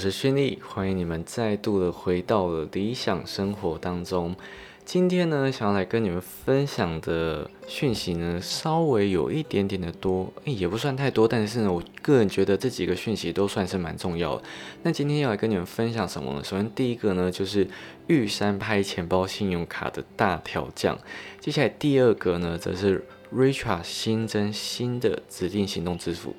我是勋利，欢迎你们再度的回到了理想生活当中。今天呢，想要来跟你们分享的讯息呢，稍微有一点点的多，也不算太多，但是呢，我个人觉得这几个讯息都算是蛮重要的。那今天要来跟你们分享什么呢？首先第一个呢，就是玉山拍钱包信用卡的大调降。接下来第二个呢，则是 Richard 新增新的指定行动支付。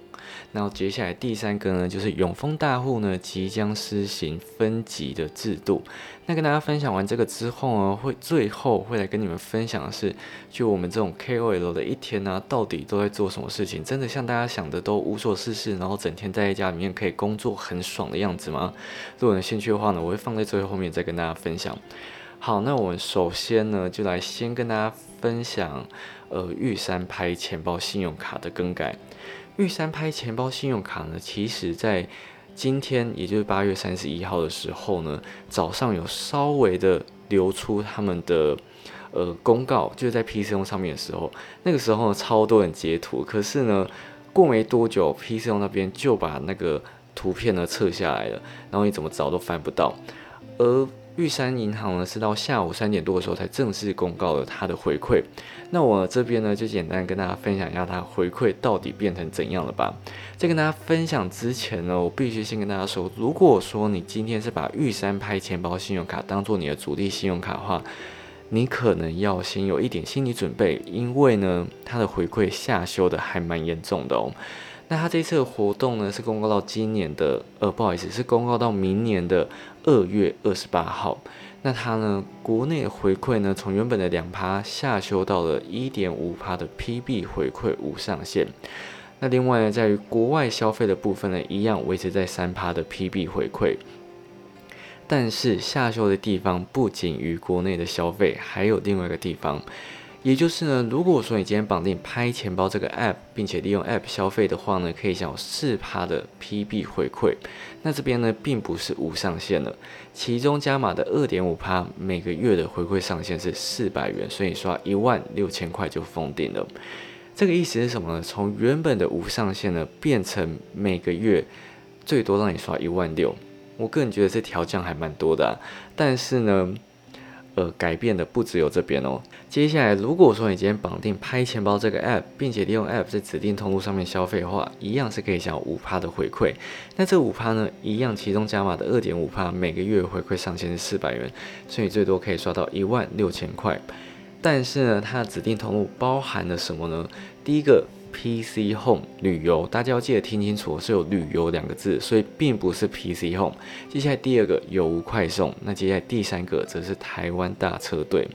然后接下来第三个呢，就是永丰大户呢即将施行分级的制度。那跟大家分享完这个之后呢，会最后会来跟你们分享的是，就我们这种 KOL 的一天呢，到底都在做什么事情？真的像大家想的都无所事事，然后整天在家里面可以工作很爽的样子吗？如果有兴趣的话呢，我会放在最后面再跟大家分享。好，那我们首先呢，就来先跟大家分享，呃，玉山拍钱包信用卡的更改。玉山拍钱包信用卡呢，其实在今天，也就是八月三十一号的时候呢，早上有稍微的流出他们的呃公告，就是在 PC 用上面的时候，那个时候呢，超多人截图，可是呢，过没多久，PC 用那边就把那个图片呢撤下来了，然后你怎么找都翻不到，而玉山银行呢，是到下午三点多的时候才正式公告了它的回馈。那我这边呢，就简单跟大家分享一下它回馈到底变成怎样了吧。在跟大家分享之前呢，我必须先跟大家说，如果说你今天是把玉山拍钱包信用卡当做你的主力信用卡的话，你可能要先有一点心理准备，因为呢，它的回馈下修的还蛮严重的哦。那它这次的活动呢，是公告到今年的，呃，不好意思，是公告到明年的二月二十八号。那它呢，国内回馈呢，从原本的两趴下修到了一点五趴的 PB 回馈无上限。那另外呢，在于国外消费的部分呢，一样维持在三趴的 PB 回馈。但是下修的地方不仅于国内的消费，还有另外一个地方。也就是呢，如果说你今天绑定拍钱包这个 app，并且利用 app 消费的话呢，可以享有四趴的 PB 回馈。那这边呢，并不是无上限了，其中加码的二点五趴，每个月的回馈上限是四百元，所以刷一万六千块就封顶了。这个意思是什么呢？从原本的无上限呢，变成每个月最多让你刷一万六。我个人觉得这调降还蛮多的，但是呢。呃，改变的不只有这边哦。接下来，如果说你今天绑定拍钱包这个 app，并且利用 app 在指定通路上面消费的话，一样是可以享五趴的回馈。那这五趴呢，一样其中加码的二点五趴，每个月回馈上限是四百元，所以最多可以刷到一万六千块。但是呢，它的指定通路包含了什么呢？第一个。PC Home 旅游，大家要记得听清楚，是有旅游两个字，所以并不是 PC Home。接下来第二个有无快送，那接下来第三个则是台湾大车队。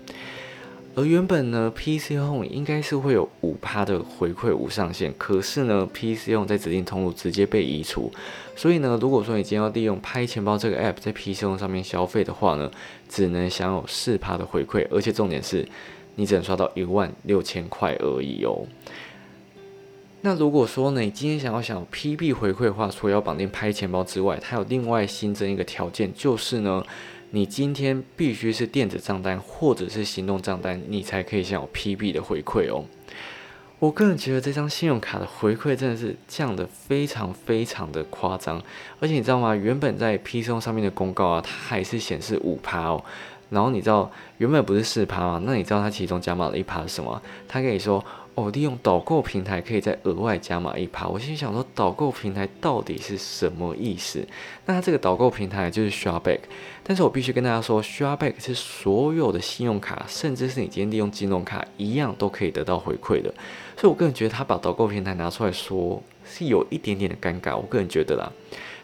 而原本呢，PC Home 应该是会有五趴的回馈无上限，可是呢，PC Home 在指定通路直接被移除，所以呢，如果说你今天要利用拍钱包这个 App 在 PC Home 上面消费的话呢，只能享有四趴的回馈，而且重点是你只能刷到一万六千块而已哦。那如果说呢，你今天想要想 PB 回馈的话，除了要绑定拍钱包之外，它有另外新增一个条件，就是呢，你今天必须是电子账单或者是行动账单，你才可以享有 PB 的回馈哦。我个人觉得这张信用卡的回馈真的是降的非常非常的夸张，而且你知道吗？原本在 P C 上面的公告啊，它还是显示五趴哦。然后你知道原本不是四趴吗？那你知道它其中加码了一趴是什么？它可以说。哦，利用导购平台可以再额外加码一趴。我心想说，导购平台到底是什么意思？那它这个导购平台就是刷卡但是我必须跟大家说刷卡是所有的信用卡，甚至是你今天利用金融卡一样都可以得到回馈的。所以我个人觉得他把导购平台拿出来说，是有一点点的尴尬。我个人觉得啦。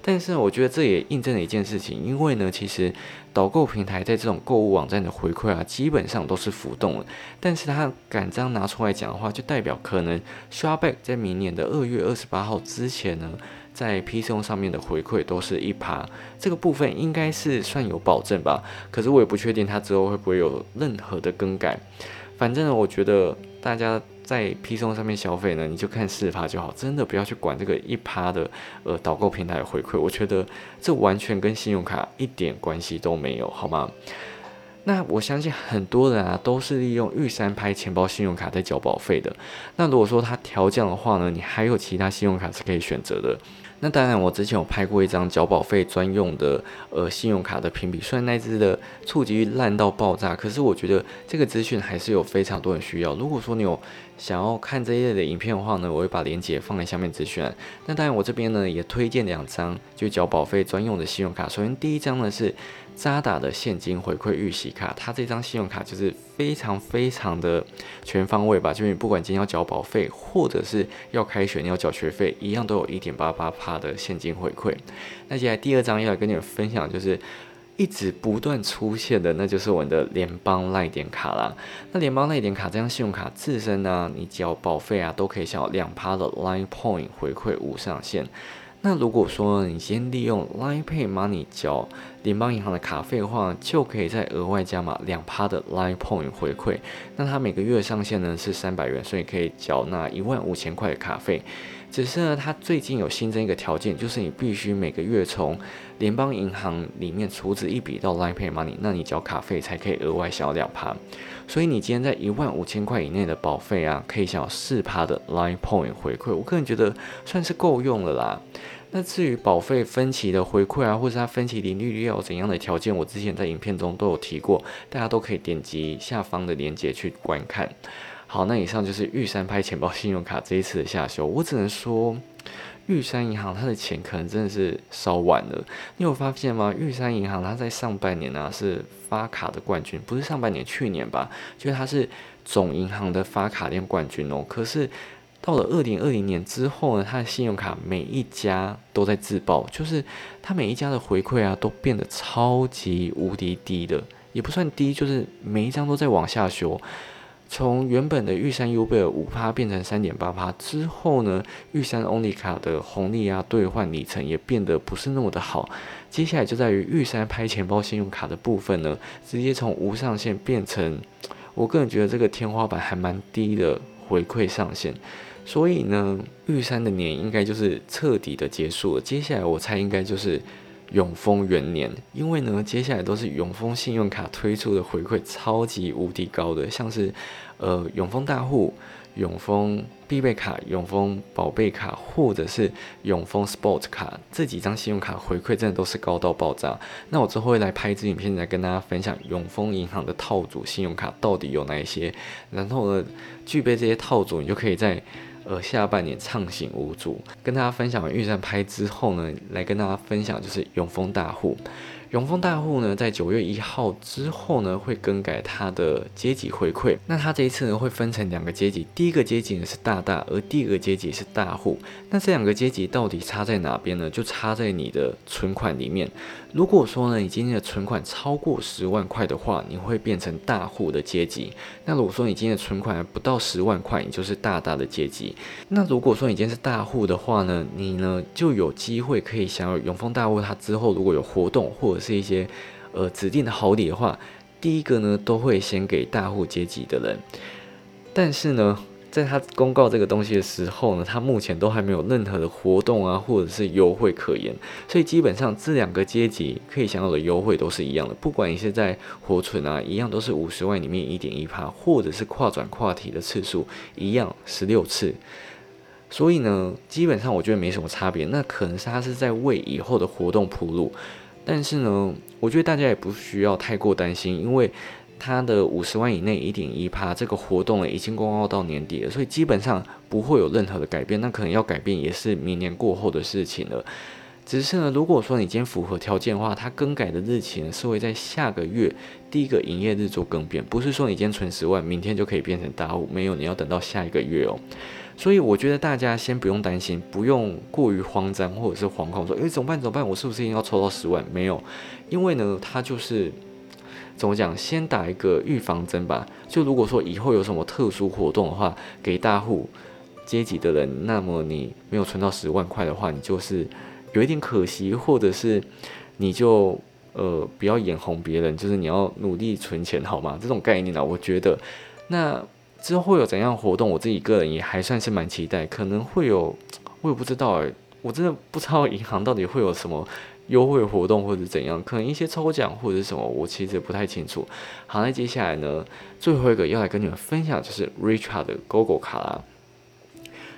但是我觉得这也印证了一件事情，因为呢，其实导购平台在这种购物网站的回馈啊，基本上都是浮动的。但是它敢这样拿出来讲的话，就代表可能 Shopback 在明年的二月二十八号之前呢，在 PC 上面的回馈都是一趴，这个部分应该是算有保证吧。可是我也不确定它之后会不会有任何的更改。反正，我觉得大家。在 P 送上面消费呢，你就看四趴就好，真的不要去管这个一趴的呃导购平台回馈，我觉得这完全跟信用卡一点关系都没有，好吗？那我相信很多人啊都是利用玉山拍钱包信用卡在缴保费的。那如果说它调降的话呢，你还有其他信用卡是可以选择的。那当然，我之前有拍过一张缴保费专用的呃信用卡的评比，虽然那支的触及率烂到爆炸，可是我觉得这个资讯还是有非常多人需要。如果说你有想要看这一类的影片的话呢，我会把链接放在下面资讯。那当然，我这边呢也推荐两张就缴保费专用的信用卡。首先第一张呢是渣打的现金回馈预习卡，它这张信用卡就是非常非常的全方位吧，就是你不管今天要缴保费，或者是要开学你要缴学费，一样都有一点八八趴的现金回馈。那接下来第二张要来跟你们分享就是。一直不断出现的，那就是我们的联邦赖点卡啦。那联邦赖点卡这张信用卡自身呢，你交保费啊，都可以享有两趴的 Line Point 回馈无上限。那如果说你先利用 Line Pay Money 交联邦银行的卡费的话，就可以再额外加码两趴的 Line Point 回馈。那它每个月上限呢是三百元，所以可以缴纳一万五千块的卡费。只是呢，它最近有新增一个条件，就是你必须每个月从联邦银行里面储值一笔到 Line Pay Money，那你交卡费才可以额外享两趴。所以你今天在一万五千块以内的保费啊，可以享有四趴的 Line Point 回馈。我个人觉得算是够用了啦。那至于保费分期的回馈啊，或者它分期零利率要怎样的条件，我之前在影片中都有提过，大家都可以点击下方的链接去观看。好，那以上就是玉山拍钱包信用卡这一次的下修。我只能说，玉山银行它的钱可能真的是烧完了。你有发现吗？玉山银行它在上半年呢是发卡的冠军，不是上半年，去年吧？就是它是总银行的发卡量冠军哦。可是到了二零二零年之后呢，它的信用卡每一家都在自爆，就是它每一家的回馈啊都变得超级无敌低的，也不算低，就是每一张都在往下修。从原本的玉山 U 贝尔五趴变成三点八趴之后呢，玉山 Only 卡的红利啊兑换里程也变得不是那么的好。接下来就在于玉山拍钱包信用卡的部分呢，直接从无上限变成，我个人觉得这个天花板还蛮低的回馈上限。所以呢，玉山的年应该就是彻底的结束了。接下来我猜应该就是。永丰元年，因为呢，接下来都是永丰信用卡推出的回馈超级无敌高的，像是呃永丰大户、永丰必备卡、永丰宝贝卡，或者是永丰 Sport 卡这几张信用卡回馈真的都是高到爆炸。那我之后会来拍一支影片来跟大家分享永丰银行的套组信用卡到底有哪一些，然后呢，具备这些套组，你就可以在。呃，下半年畅行无阻，跟大家分享完预算拍之后呢，来跟大家分享就是永丰大户。永丰大户呢，在九月一号之后呢，会更改它的阶级回馈。那它这一次呢，会分成两个阶级，第一个阶级呢是大大，而第二个阶级是大户。那这两个阶级到底差在哪边呢？就差在你的存款里面。如果说呢，你今天的存款超过十万块的话，你会变成大户的阶级。那如果说你今天的存款不到十万块，你就是大大的阶级。那如果说你今天是大户的话呢，你呢就有机会可以享有永丰大户，它之后如果有活动或者是一些呃指定的好礼的话，第一个呢都会先给大户阶级的人。但是呢，在他公告这个东西的时候呢，他目前都还没有任何的活动啊，或者是优惠可言。所以基本上这两个阶级可以享有的优惠都是一样的，不管你是在活存啊，一样都是五十万里面一点一趴，或者是跨转跨体的次数一样十六次。所以呢，基本上我觉得没什么差别。那可能是他是在为以后的活动铺路。但是呢，我觉得大家也不需要太过担心，因为它的五十万以内一点一趴这个活动呢，已经公告到年底了，所以基本上不会有任何的改变。那可能要改变也是明年过后的事情了。只是呢，如果说你今天符合条件的话，它更改的日期呢是会在下个月第一个营业日做更变，不是说你今天存十万，明天就可以变成大户，没有，你要等到下一个月哦。所以我觉得大家先不用担心，不用过于慌张或者是惶恐，说诶怎么办怎么办？我是不是一定要抽到十万？没有，因为呢，它就是怎么讲，先打一个预防针吧。就如果说以后有什么特殊活动的话，给大户阶级的人，那么你没有存到十万块的话，你就是有一点可惜，或者是你就呃不要眼红别人，就是你要努力存钱，好吗？这种概念呢，我觉得那。之后会有怎样活动？我自己个人也还算是蛮期待，可能会有，我也不知道诶，我真的不知道银行到底会有什么优惠活动或者怎样，可能一些抽奖或者什么，我其实不太清楚。好，那接下来呢，最后一个要来跟你们分享就是 Richard 的 GoGo 卡啦。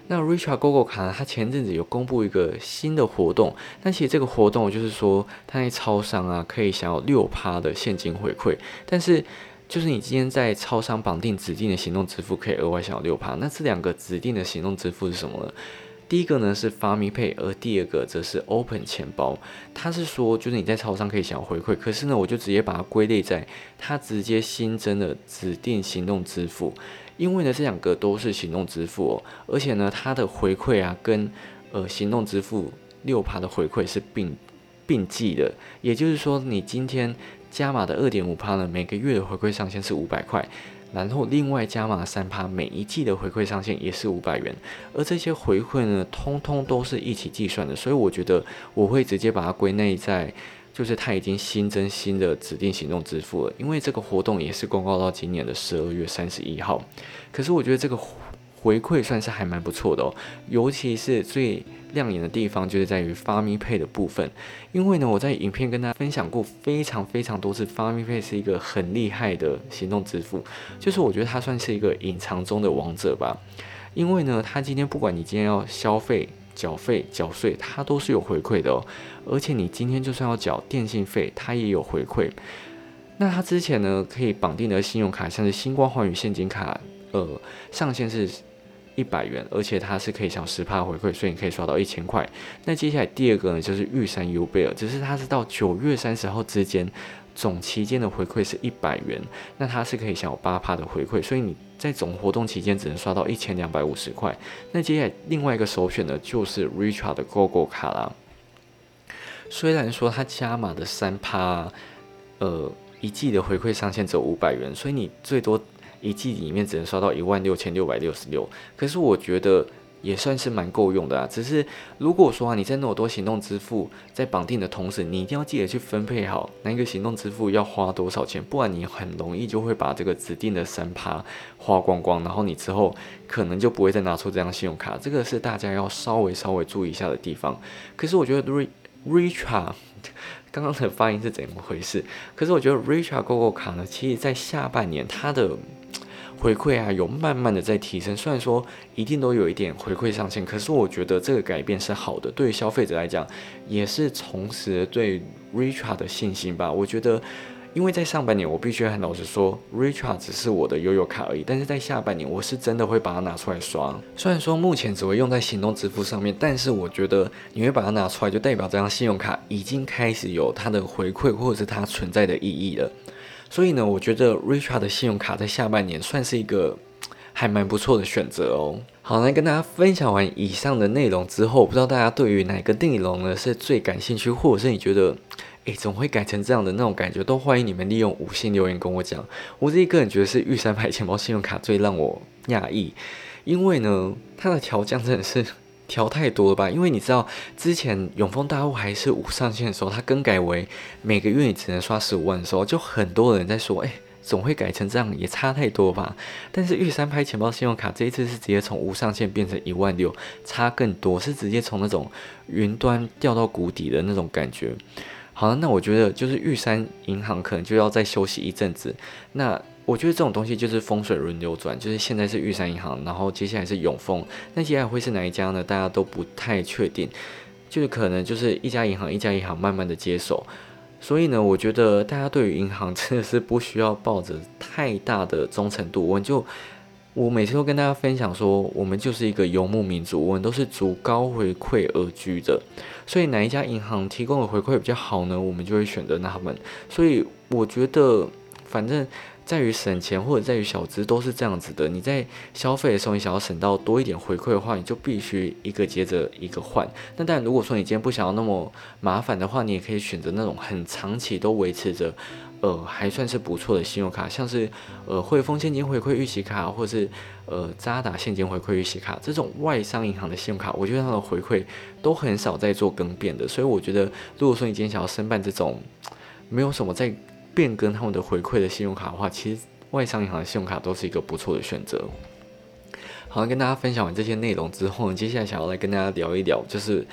那 Richard GoGo 卡呢，它前阵子有公布一个新的活动，那其实这个活动就是说，它在超商啊可以享有六趴的现金回馈，但是就是你今天在超商绑定指定的行动支付，可以额外享有六趴。那这两个指定的行动支付是什么呢？第一个呢是 f a m i Pay，而第二个则是 Open 钱包。它是说，就是你在超商可以享有回馈，可是呢，我就直接把它归类在它直接新增的指定行动支付。因为呢，这两个都是行动支付哦，而且呢，它的回馈啊，跟呃行动支付六趴的回馈是并并计的，也就是说，你今天加码的二点五趴呢，每个月的回馈上限是五百块，然后另外加码三趴，每一季的回馈上限也是五百元，而这些回馈呢，通通都是一起计算的，所以我觉得我会直接把它归类在。就是它已经新增新的指定行动支付了，因为这个活动也是公告到今年的十二月三十一号。可是我觉得这个回馈算是还蛮不错的哦，尤其是最亮眼的地方就是在于发咪配的部分。因为呢，我在影片跟大家分享过非常非常多次，发咪配是一个很厉害的行动支付，就是我觉得它算是一个隐藏中的王者吧。因为呢，它今天不管你今天要消费。缴费、缴税，它都是有回馈的哦。而且你今天就算要缴电信费，它也有回馈。那它之前呢，可以绑定的信用卡，像是星光环宇现金卡，呃，上限是一百元，而且它是可以享十趴回馈，所以你可以刷到一千块。那接下来第二个呢，就是玉山 U 贝尔，只是它是到九月三十号之间。总期间的回馈是一百元，那它是可以享有八趴的回馈，所以你在总活动期间只能刷到一千两百五十块。那接下来另外一个首选呢，就是 Richard 的 GoGo 卡啦。虽然说它加码的三趴，呃，一季的回馈上限只有五百元，所以你最多一季里面只能刷到一万六千六百六十六。可是我觉得。也算是蛮够用的啊，只是如果说啊你在那么多行动支付在绑定的同时，你一定要记得去分配好哪一个行动支付要花多少钱，不然你很容易就会把这个指定的三趴花光光，然后你之后可能就不会再拿出这张信用卡，这个是大家要稍微稍微注意一下的地方。可是我觉得 Richard 刚刚的发音是怎么回事？可是我觉得 Richard GoGo 卡呢，其实在下半年它的。回馈啊，有慢慢的在提升。虽然说一定都有一点回馈上限，可是我觉得这个改变是好的。对于消费者来讲，也是重拾对 Richard 的信心吧。我觉得，因为在上半年，我必须很老实说，Richard 只是我的悠悠卡而已。但是在下半年，我是真的会把它拿出来刷。虽然说目前只会用在行动支付上面，但是我觉得你会把它拿出来，就代表这张信用卡已经开始有它的回馈，或者是它存在的意义了。所以呢，我觉得 Richard 的信用卡在下半年算是一个 还蛮不错的选择哦。好，来跟大家分享完以上的内容之后，不知道大家对于哪个内容呢是最感兴趣，或者是你觉得，诶，怎么会改成这样的那种感觉，都欢迎你们利用五星留言跟我讲。我自己个人觉得是玉山牌钱包信用卡最让我讶异，因为呢，它的调降真的是。调太多了吧？因为你知道，之前永丰大户还是无上限的时候，它更改为每个月你只能刷十五万的时候，就很多人在说，哎，总会改成这样，也差太多吧？但是玉山拍钱包信用卡这一次是直接从无上限变成一万六，差更多，是直接从那种云端掉到谷底的那种感觉。好了，那我觉得就是玉山银行可能就要再休息一阵子。那我觉得这种东西就是风水轮流转，就是现在是玉山银行，然后接下来是永丰，那接下来会是哪一家呢？大家都不太确定，就是可能就是一家银行一家银行慢慢的接手，所以呢，我觉得大家对于银行真的是不需要抱着太大的忠诚度。我就我每次都跟大家分享说，我们就是一个游牧民族，我们都是逐高回馈而居的，所以哪一家银行提供的回馈比较好呢？我们就会选择他们。所以我觉得反正。在于省钱或者在于小资都是这样子的。你在消费的时候，你想要省到多一点回馈的话，你就必须一个接着一个换。那但如果说你今天不想要那么麻烦的话，你也可以选择那种很长期都维持着，呃，还算是不错的信用卡，像是呃汇丰现金回馈预习卡，或是呃渣打现金回馈预习卡这种外商银行的信用卡，我觉得它的回馈都很少在做更变的。所以我觉得，如果说你今天想要申办这种没有什么在变更他们的回馈的信用卡的话，其实外商银行的信用卡都是一个不错的选择。好，跟大家分享完这些内容之后呢，接下来想要来跟大家聊一聊，就是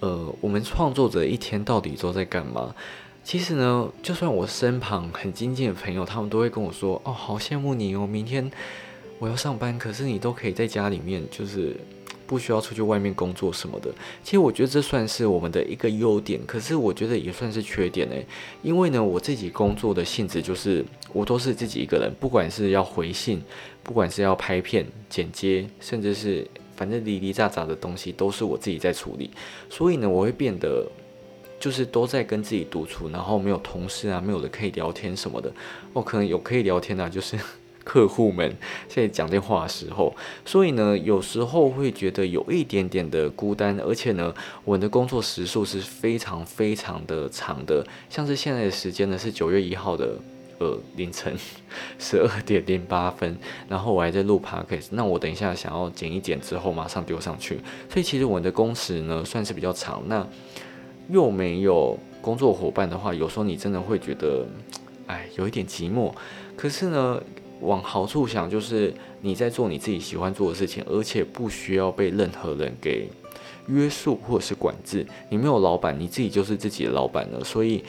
呃，我们创作者一天到底都在干嘛？其实呢，就算我身旁很亲近的朋友，他们都会跟我说：“哦，好羡慕你哦，明天我要上班，可是你都可以在家里面，就是。”不需要出去外面工作什么的。其实我觉得这算是我们的一个优点，可是我觉得也算是缺点诶。因为呢，我自己工作的性质就是我都是自己一个人，不管是要回信，不管是要拍片、剪接，甚至是反正零零杂杂的东西都是我自己在处理，所以呢，我会变得就是都在跟自己独处，然后没有同事啊，没有人可以聊天什么的。哦，可能有可以聊天啊，就是。客户们在讲电话的时候，所以呢，有时候会觉得有一点点的孤单，而且呢，我的工作时数是非常非常的长的，像是现在的时间呢是九月一号的呃凌晨 十二点零八分，然后我还在录 podcast，那我等一下想要剪一剪之后马上丢上去，所以其实我的工时呢算是比较长，那又没有工作伙伴的话，有时候你真的会觉得，哎，有一点寂寞，可是呢。往好处想，就是你在做你自己喜欢做的事情，而且不需要被任何人给约束或者是管制。你没有老板，你自己就是自己的老板了。所以，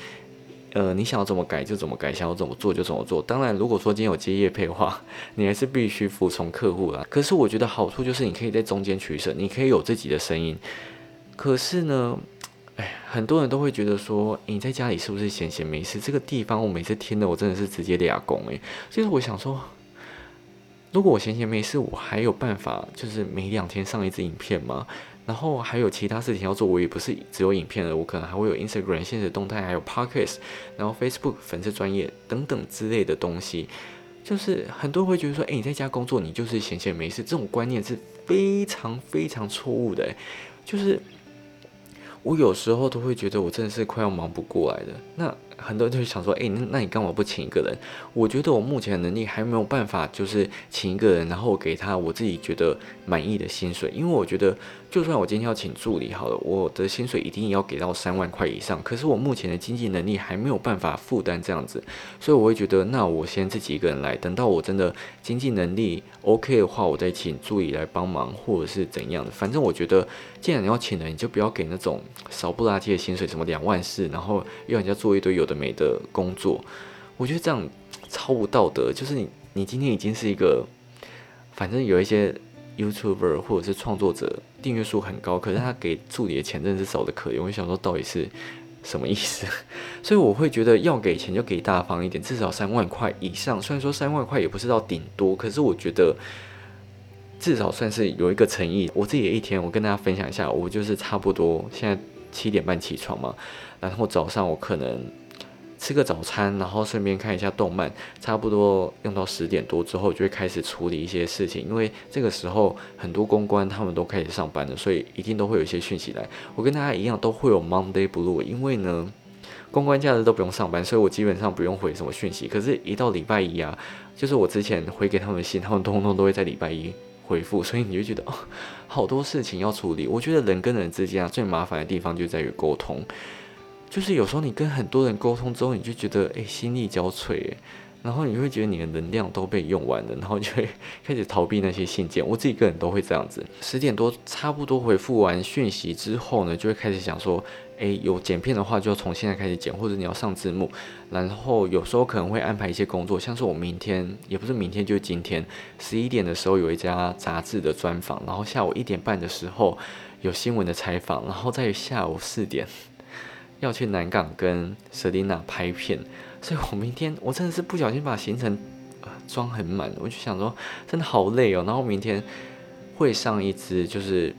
呃，你想要怎么改就怎么改，想要怎么做就怎么做。当然，如果说今天有接业配的话，你还是必须服从客户啦。可是我觉得好处就是你可以在中间取舍，你可以有自己的声音。可是呢？哎，很多人都会觉得说，你在家里是不是闲闲没事？这个地方我每次听的，我真的是直接俩拱哎。就是我想说，如果我闲闲没事，我还有办法，就是每两天上一支影片吗？然后还有其他事情要做，我也不是只有影片了，我可能还会有 Instagram 现实动态，还有 Podcast，然后 Facebook 粉丝专业等等之类的东西。就是很多人会觉得说，哎，你在家工作，你就是闲闲没事，这种观念是非常非常错误的，就是。我有时候都会觉得我真的是快要忙不过来的。那很多人就会想说，哎，那那你干嘛不请一个人？我觉得我目前的能力还没有办法，就是请一个人，然后给他我自己觉得满意的薪水，因为我觉得。就算我今天要请助理好了，我的薪水一定要给到三万块以上。可是我目前的经济能力还没有办法负担这样子，所以我会觉得，那我先自己一个人来，等到我真的经济能力 OK 的话，我再请助理来帮忙，或者是怎样的。反正我觉得，既然你要请人，你就不要给那种少不拉几的薪水，什么两万四，然后要人家做一堆有的没的工作。我觉得这样 超不道德。就是你，你今天已经是一个，反正有一些。YouTuber 或者是创作者订阅数很高，可是他给助理的钱真的是少的可怜。我想说到底是什么意思？所以我会觉得要给钱就给大方一点，至少三万块以上。虽然说三万块也不是到顶多，可是我觉得至少算是有一个诚意。我自己的一天，我跟大家分享一下，我就是差不多现在七点半起床嘛，然后早上我可能。吃个早餐，然后顺便看一下动漫，差不多用到十点多之后，就会开始处理一些事情。因为这个时候很多公关他们都开始上班了，所以一定都会有一些讯息来。我跟大家一样，都会有 Monday Blue，因为呢，公关假日都不用上班，所以我基本上不用回什么讯息。可是，一到礼拜一啊，就是我之前回给他们信，他们通通都会在礼拜一回复，所以你就觉得哦，好多事情要处理。我觉得人跟人之间啊，最麻烦的地方就在于沟通。就是有时候你跟很多人沟通之后，你就觉得诶心力交瘁，然后你会觉得你的能量都被用完了，然后就会 开始逃避那些信件。我自己个人都会这样子。十点多差不多回复完讯息之后呢，就会开始想说，诶，有剪片的话就要从现在开始剪，或者你要上字幕。然后有时候可能会安排一些工作，像是我明天也不是明天就是今天，十一点的时候有一家杂志的专访，然后下午一点半的时候有新闻的采访，然后在下午四点。要去南港跟 Selina 拍片，所以我明天我真的是不小心把行程呃装很满，我就想说真的好累哦。然后明天会上一支就是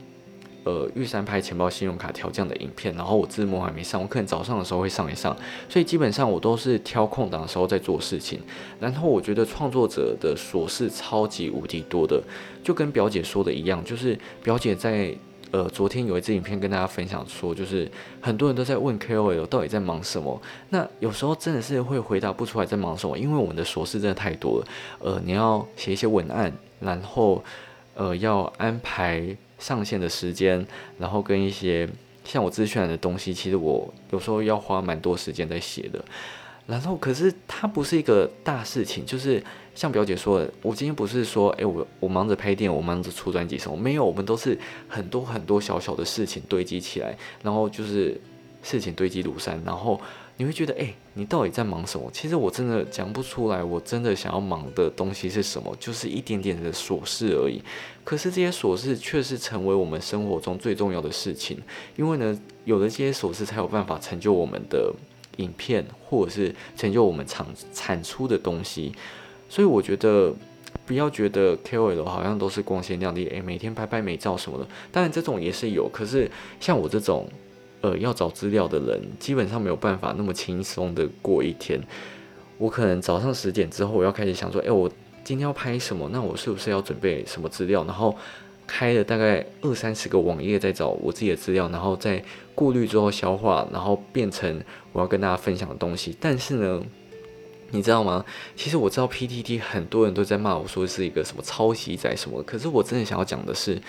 呃玉山拍钱包信用卡调降的影片，然后我字幕还没上，我可能早上的时候会上一上，所以基本上我都是挑空档的时候在做事情。然后我觉得创作者的琐事超级无敌多的，就跟表姐说的一样，就是表姐在。呃，昨天有一支影片跟大家分享说，就是很多人都在问 KOL 到底在忙什么。那有时候真的是会回答不出来在忙什么，因为我们的琐事真的太多了。呃，你要写一些文案，然后呃要安排上线的时间，然后跟一些像我自渲的东西，其实我有时候要花蛮多时间在写的。然后，可是它不是一个大事情，就是像表姐说的，我今天不是说，哎，我我忙着拍电影，我忙着出专辑什么，没有，我们都是很多很多小小的事情堆积起来，然后就是事情堆积如山，然后你会觉得，哎，你到底在忙什么？其实我真的讲不出来，我真的想要忙的东西是什么，就是一点点的琐事而已。可是这些琐事却是成为我们生活中最重要的事情，因为呢，有了这些琐事，才有办法成就我们的影片，或者是成就我们产产出的东西。所以我觉得，不要觉得 KOL 好像都是光鲜亮丽，诶，每天拍拍美照什么的。当然这种也是有，可是像我这种，呃，要找资料的人，基本上没有办法那么轻松的过一天。我可能早上十点之后，我要开始想说，诶，我今天要拍什么？那我是不是要准备什么资料？然后开了大概二三十个网页在找我自己的资料，然后再过滤之后消化，然后变成我要跟大家分享的东西。但是呢？你知道吗？其实我知道 PTT 很多人都在骂我说是一个什么抄袭仔什么，可是我真的想要讲的是，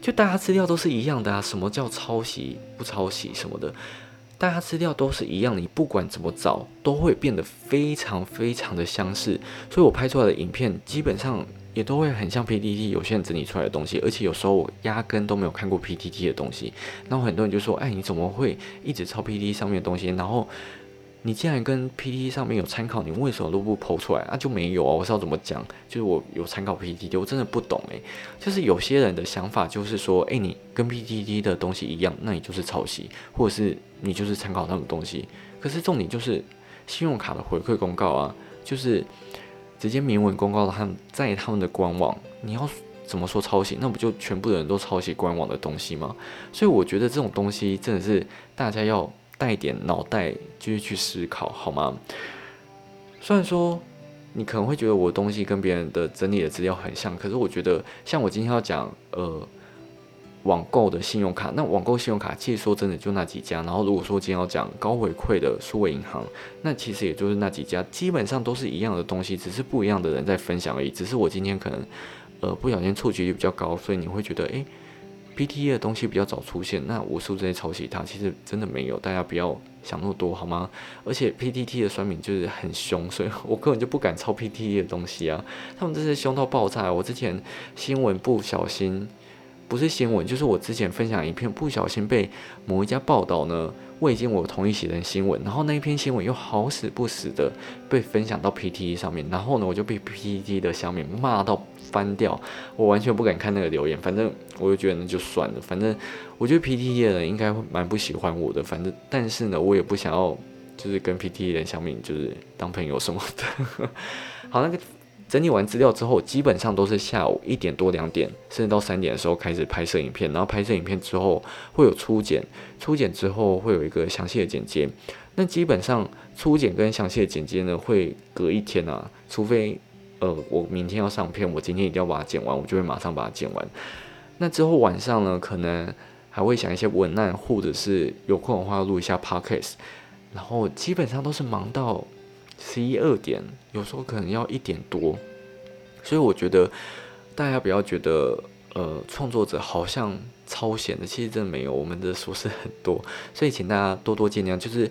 就大家资料都是一样的啊。什么叫抄袭不抄袭什么的，大家资料都是一样，你不管怎么找都会变得非常非常的相似。所以我拍出来的影片基本上也都会很像 PTT 有些人整理出来的东西，而且有时候我压根都没有看过 PTT 的东西。然后很多人就说：“哎，你怎么会一直抄 PTT 上面的东西？”然后你既然跟 PPT 上面有参考，你为什么都不剖出来啊？就没有啊？我是要怎么讲？就是我有参考 PPT，我真的不懂诶。就是有些人的想法就是说，诶，你跟 PPT 的东西一样，那你就是抄袭，或者是你就是参考那种东西。可是重点就是信用卡的回馈公告啊，就是直接明文公告了他们在他们的官网，你要怎么说抄袭？那不就全部的人都抄袭官网的东西吗？所以我觉得这种东西真的是大家要。带点脑袋，继续去思考，好吗？虽然说你可能会觉得我东西跟别人的整理的资料很像，可是我觉得，像我今天要讲，呃，网购的信用卡，那网购信用卡其实说真的就那几家。然后如果说今天要讲高回馈的数位银行，那其实也就是那几家，基本上都是一样的东西，只是不一样的人在分享而已。只是我今天可能，呃，不小心触及率比较高，所以你会觉得，诶。P T E 的东西比较早出现，那我是不是在抄袭它？其实真的没有，大家不要想那么多好吗？而且 P T T 的酸民就是很凶，所以我根本就不敢抄 P T E 的东西啊！他们真是凶到爆炸。我之前新闻不小心，不是新闻，就是我之前分享一篇不小心被某一家报道呢。未经我同意写成新闻，然后那一篇新闻又好死不死的被分享到 PTE 上面，然后呢，我就被 PTE 的小面骂到翻掉，我完全不敢看那个留言。反正我就觉得那就算了，反正我觉得 PTE 的人应该会蛮不喜欢我的。反正但是呢，我也不想要就是跟 PTT 人相面，就是当朋友什么的。好，那个。整理完资料之后，基本上都是下午一点多、两点，甚至到三点的时候开始拍摄影片。然后拍摄影片之后会有初剪，初剪之后会有一个详细的剪接。那基本上初剪跟详细的剪接呢，会隔一天啊，除非呃我明天要上片，我今天一定要把它剪完，我就会马上把它剪完。那之后晚上呢，可能还会想一些文案，或者是有空的话录一下 podcast。然后基本上都是忙到。十一二点，有时候可能要一点多，所以我觉得大家不要觉得，呃，创作者好像超闲的，其实真的没有，我们的琐事很多，所以请大家多多见谅。就是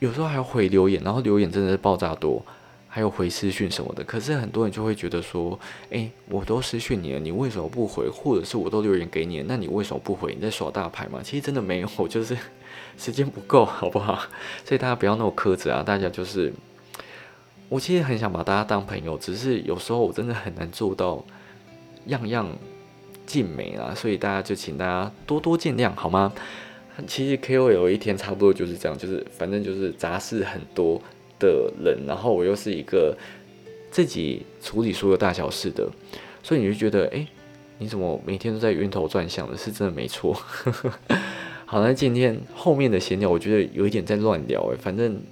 有时候还要回留言，然后留言真的是爆炸多，还有回私讯什么的。可是很多人就会觉得说，诶，我都私讯你了，你为什么不回？或者是我都留言给你了，那你为什么不回？你在耍大牌吗？其实真的没有，就是时间不够，好不好？所以大家不要那么苛责啊，大家就是。我其实很想把大家当朋友，只是有时候我真的很难做到样样尽美啊，所以大家就请大家多多见谅，好吗？其实 KOL 一天差不多就是这样，就是反正就是杂事很多的人，然后我又是一个自己处理所有大小事的，所以你就觉得，哎，你怎么每天都在晕头转向的？是真的没错。好，那今天后面的闲聊，我觉得有一点在乱聊，诶，反正。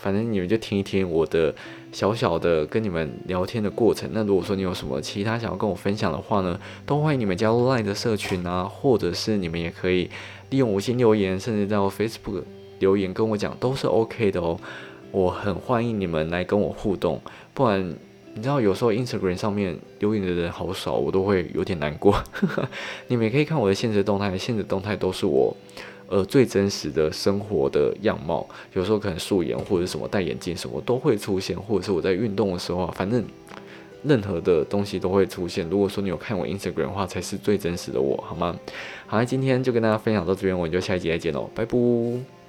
反正你们就听一听我的小小的跟你们聊天的过程。那如果说你有什么其他想要跟我分享的话呢，都欢迎你们加入 LINE 的社群啊，或者是你们也可以利用五星留言，甚至在 Facebook 留言跟我讲，都是 OK 的哦。我很欢迎你们来跟我互动，不然你知道有时候 Instagram 上面留言的人好少，我都会有点难过。你们也可以看我的现实动态，现实动态都是我。呃，最真实的生活的样貌，有时候可能素颜或者什么戴眼镜什么都会出现，或者是我在运动的时候啊，反正任何的东西都会出现。如果说你有看我 Instagram 的话，才是最真实的我，好吗？好，今天就跟大家分享到这边，我们就下一集再见喽，拜拜。